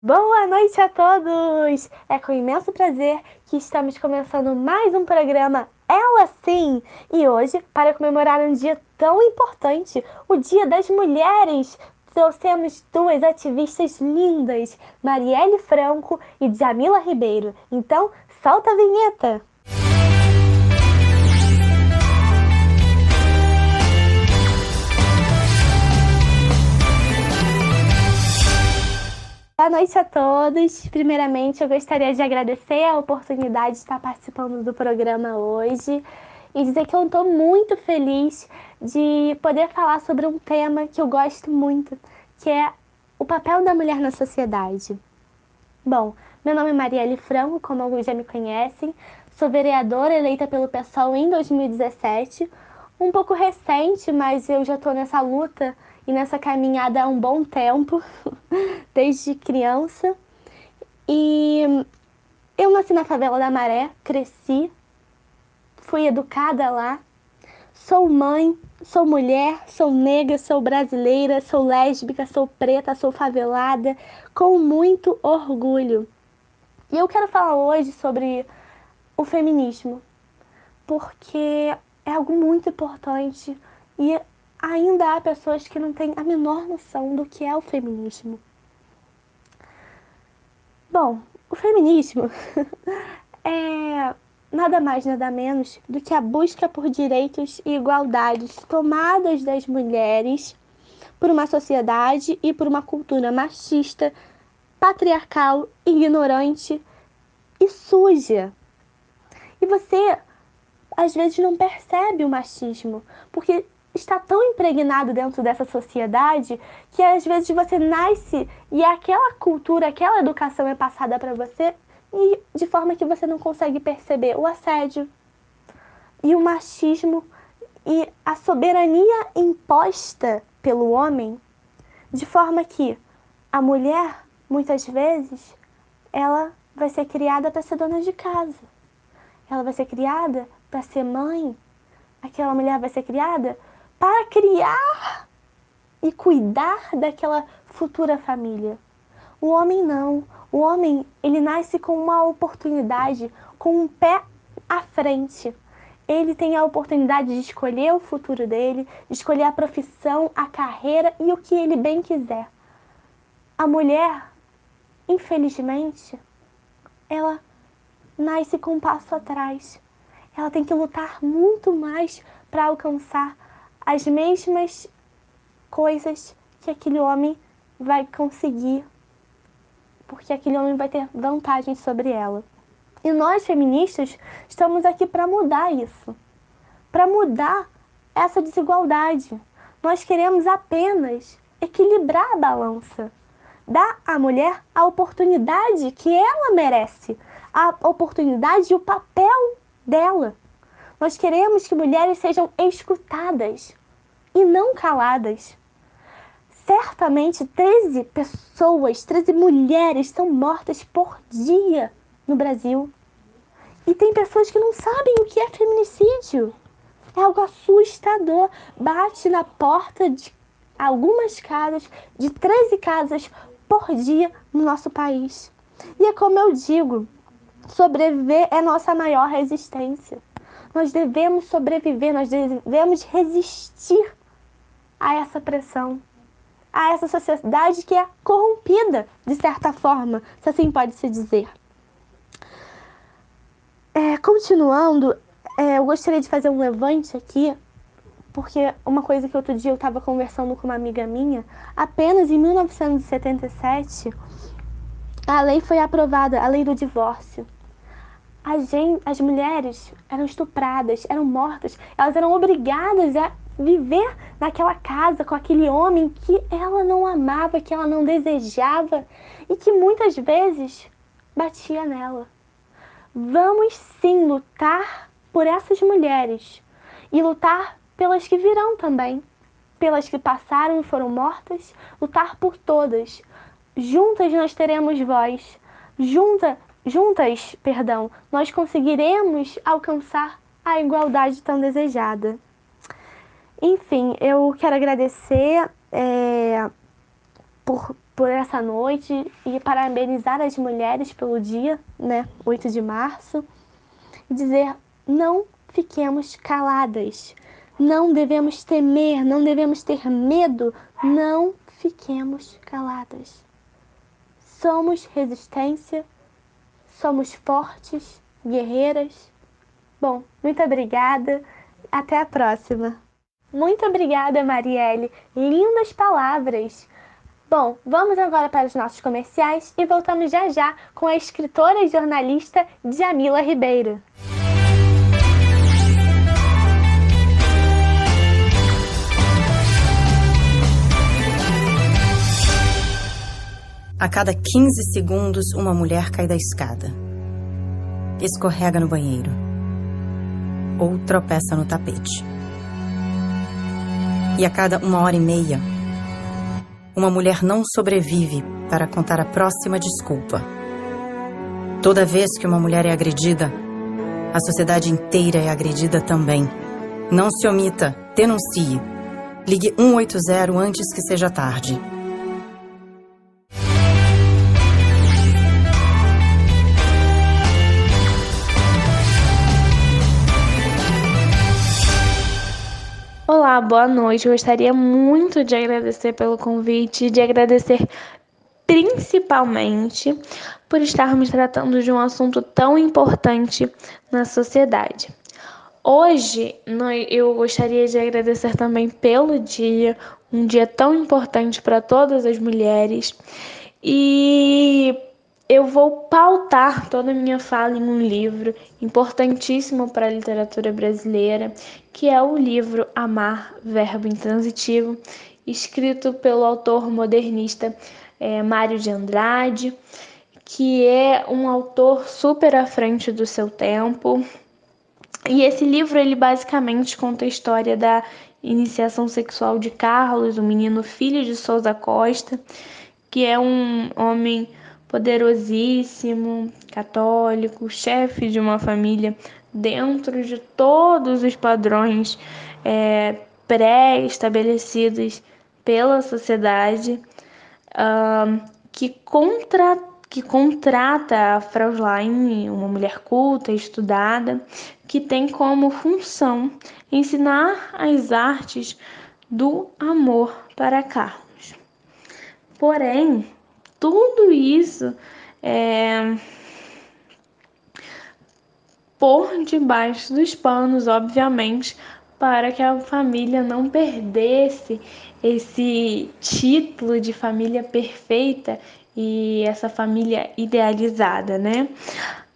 Boa noite a todos! É com imenso prazer que estamos começando mais um programa Ela Sim! E hoje, para comemorar um dia tão importante, o Dia das Mulheres, trouxemos duas ativistas lindas, Marielle Franco e Jamila Ribeiro. Então, solta a vinheta! Boa noite a todos. Primeiramente, eu gostaria de agradecer a oportunidade de estar participando do programa hoje e dizer que eu estou muito feliz de poder falar sobre um tema que eu gosto muito, que é o papel da mulher na sociedade. Bom, meu nome é Marielle Franco, como alguns já me conhecem, sou vereadora eleita pelo PSOL em 2017, um pouco recente, mas eu já estou nessa luta e nessa caminhada há um bom tempo, desde criança. E eu nasci na favela da Maré, cresci, fui educada lá. Sou mãe, sou mulher, sou negra, sou brasileira, sou lésbica, sou preta, sou favelada, com muito orgulho. E eu quero falar hoje sobre o feminismo, porque é algo muito importante e ainda há pessoas que não têm a menor noção do que é o feminismo. Bom, o feminismo é nada mais, nada menos do que a busca por direitos e igualdades tomadas das mulheres por uma sociedade e por uma cultura machista, patriarcal, ignorante e suja. E você às vezes não percebe o machismo, porque está tão impregnado dentro dessa sociedade que às vezes você nasce e aquela cultura, aquela educação é passada para você e de forma que você não consegue perceber o assédio e o machismo e a soberania imposta pelo homem, de forma que a mulher, muitas vezes, ela vai ser criada para ser dona de casa. Ela vai ser criada para ser mãe. Aquela mulher vai ser criada para criar e cuidar daquela futura família. O homem não. O homem, ele nasce com uma oportunidade, com um pé à frente. Ele tem a oportunidade de escolher o futuro dele, de escolher a profissão, a carreira e o que ele bem quiser. A mulher, infelizmente, ela nasce com um passo atrás. Ela tem que lutar muito mais para alcançar as mesmas coisas que aquele homem vai conseguir, porque aquele homem vai ter vantagem sobre ela. E nós feministas estamos aqui para mudar isso, para mudar essa desigualdade. Nós queremos apenas equilibrar a balança, dar à mulher a oportunidade que ela merece, a oportunidade e o papel dela. Nós queremos que mulheres sejam escutadas e não caladas. Certamente 13 pessoas, 13 mulheres são mortas por dia no Brasil. E tem pessoas que não sabem o que é feminicídio. É algo assustador. Bate na porta de algumas casas, de 13 casas por dia no nosso país. E é como eu digo, sobreviver é nossa maior resistência. Nós devemos sobreviver, nós devemos resistir a essa pressão, a essa sociedade que é corrompida, de certa forma, se assim pode se dizer. É, continuando, é, eu gostaria de fazer um levante aqui, porque uma coisa que outro dia eu estava conversando com uma amiga minha, apenas em 1977, a lei foi aprovada, a lei do divórcio gente, as mulheres eram estupradas, eram mortas, elas eram obrigadas a viver naquela casa com aquele homem que ela não amava, que ela não desejava e que muitas vezes batia nela. Vamos sim lutar por essas mulheres e lutar pelas que virão também, pelas que passaram e foram mortas, lutar por todas. Juntas nós teremos voz. Junta juntas, perdão, nós conseguiremos alcançar a igualdade tão desejada. Enfim, eu quero agradecer é, por por essa noite e parabenizar as mulheres pelo dia, né, 8 de março, e dizer: não fiquemos caladas, não devemos temer, não devemos ter medo, não fiquemos caladas. Somos resistência, somos fortes, guerreiras. Bom, muito obrigada, até a próxima. Muito obrigada, Marielle. Lindas palavras. Bom, vamos agora para os nossos comerciais e voltamos já já com a escritora e jornalista Jamila Ribeiro. A cada 15 segundos, uma mulher cai da escada, escorrega no banheiro ou tropeça no tapete. E a cada uma hora e meia, uma mulher não sobrevive para contar a próxima desculpa. Toda vez que uma mulher é agredida, a sociedade inteira é agredida também. Não se omita, denuncie. Ligue 180 antes que seja tarde. Boa noite. Eu gostaria muito de agradecer pelo convite, de agradecer principalmente por estarmos tratando de um assunto tão importante na sociedade. Hoje eu gostaria de agradecer também pelo dia, um dia tão importante para todas as mulheres. E eu vou pautar toda a minha fala em um livro importantíssimo para a literatura brasileira, que é o livro Amar, Verbo Intransitivo, escrito pelo autor modernista é, Mário de Andrade, que é um autor super à frente do seu tempo. E esse livro ele basicamente conta a história da iniciação sexual de Carlos, o menino filho de Souza Costa, que é um homem poderosíssimo, católico, chefe de uma família dentro de todos os padrões é, pré-estabelecidos pela sociedade, uh, que, contra, que contrata a Fraulein, uma mulher culta, estudada, que tem como função ensinar as artes do amor para Carlos. Porém, tudo isso é, por debaixo dos panos, obviamente, para que a família não perdesse esse título de família perfeita e essa família idealizada, né?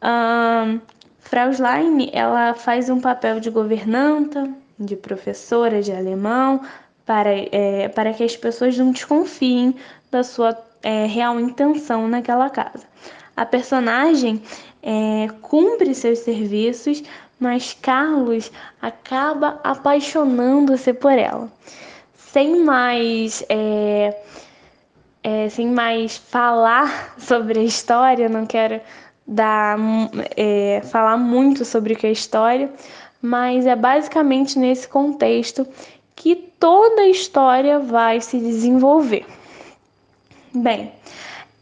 Um, Fraulein, ela faz um papel de governanta, de professora de alemão, para, é, para que as pessoas não desconfiem da sua é, real intenção naquela casa. A personagem é, cumpre seus serviços, mas Carlos acaba apaixonando-se por ela. Sem mais, é, é, sem mais falar sobre a história, não quero dar, é, falar muito sobre o que é a história, mas é basicamente nesse contexto que toda a história vai se desenvolver. Bem,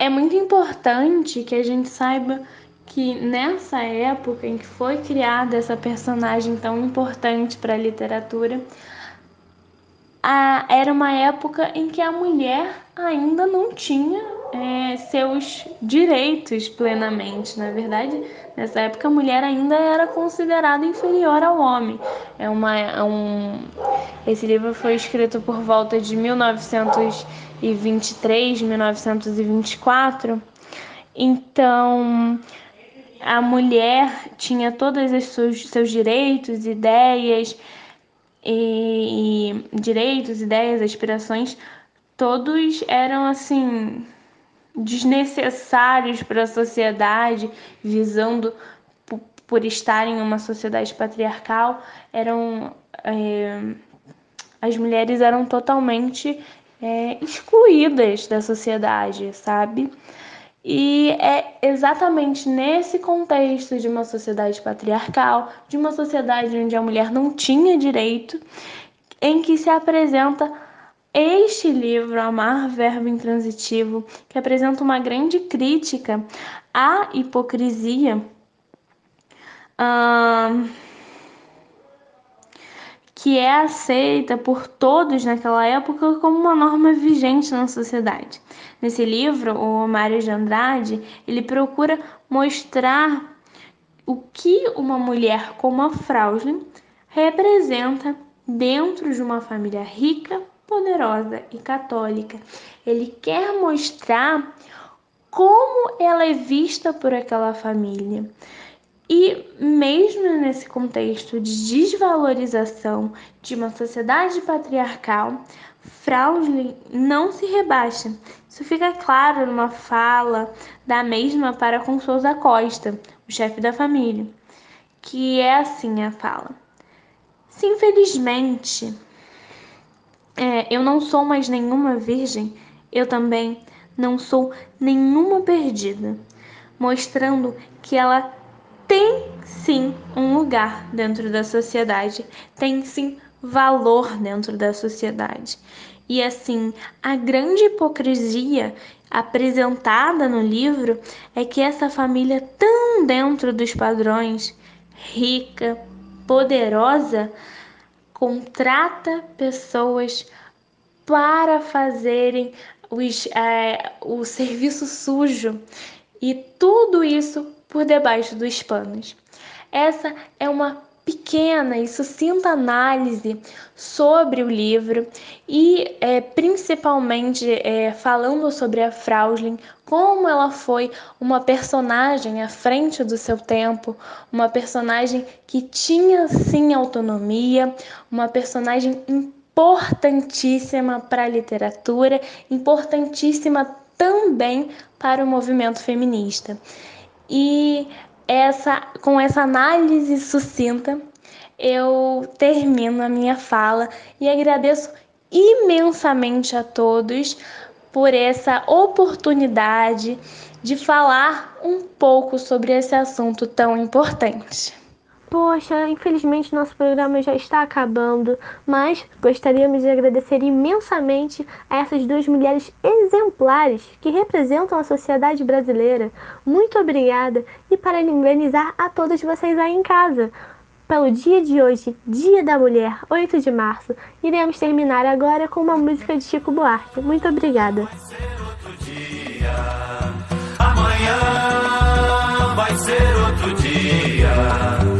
é muito importante que a gente saiba que nessa época em que foi criada essa personagem tão importante para a literatura, era uma época em que a mulher ainda não tinha é, seus direitos plenamente. Na verdade, nessa época a mulher ainda era considerada inferior ao homem. É uma, é um, esse livro foi escrito por volta de 1923, 1924. Então, a mulher tinha todos os seus, seus direitos, ideias, e, e direitos, ideias, aspirações, todos eram assim desnecessários para a sociedade, visando por estar em uma sociedade patriarcal, eram é, as mulheres eram totalmente é, excluídas da sociedade, sabe? E é exatamente nesse contexto de uma sociedade patriarcal, de uma sociedade onde a mulher não tinha direito, em que se apresenta Este livro, Amar Verbo Intransitivo, que apresenta uma grande crítica à hipocrisia, que é aceita por todos naquela época como uma norma vigente na sociedade. Nesse livro, o Mário de Andrade, ele procura mostrar o que uma mulher como a Frauslin representa dentro de uma família rica, poderosa e católica. Ele quer mostrar como ela é vista por aquela família. E mesmo nesse contexto de desvalorização de uma sociedade patriarcal, Frauslin não se rebaixa. Isso fica claro numa fala da mesma para com Souza Costa, o chefe da família, que é assim a fala. Se infelizmente é, eu não sou mais nenhuma virgem, eu também não sou nenhuma perdida, mostrando que ela tem sim um lugar dentro da sociedade, tem sim valor dentro da sociedade. E assim, a grande hipocrisia apresentada no livro é que essa família tão dentro dos padrões, rica, poderosa, contrata pessoas para fazerem os, é, o serviço sujo e tudo isso por debaixo dos panos. Essa é uma pequena e sucinta análise sobre o livro e é, principalmente é, falando sobre a Frauslin, como ela foi uma personagem à frente do seu tempo, uma personagem que tinha sim autonomia, uma personagem importantíssima para a literatura, importantíssima também para o movimento feminista. E essa, com essa análise sucinta, eu termino a minha fala e agradeço imensamente a todos por essa oportunidade de falar um pouco sobre esse assunto tão importante. Poxa, infelizmente nosso programa já está acabando, mas gostaríamos de agradecer imensamente a essas duas mulheres exemplares que representam a sociedade brasileira. Muito obrigada e para parabenizar a todos vocês aí em casa. Pelo dia de hoje, Dia da Mulher, 8 de março, iremos terminar agora com uma música de Chico Buarque. Muito obrigada. Vai ser outro dia, amanhã vai ser outro dia.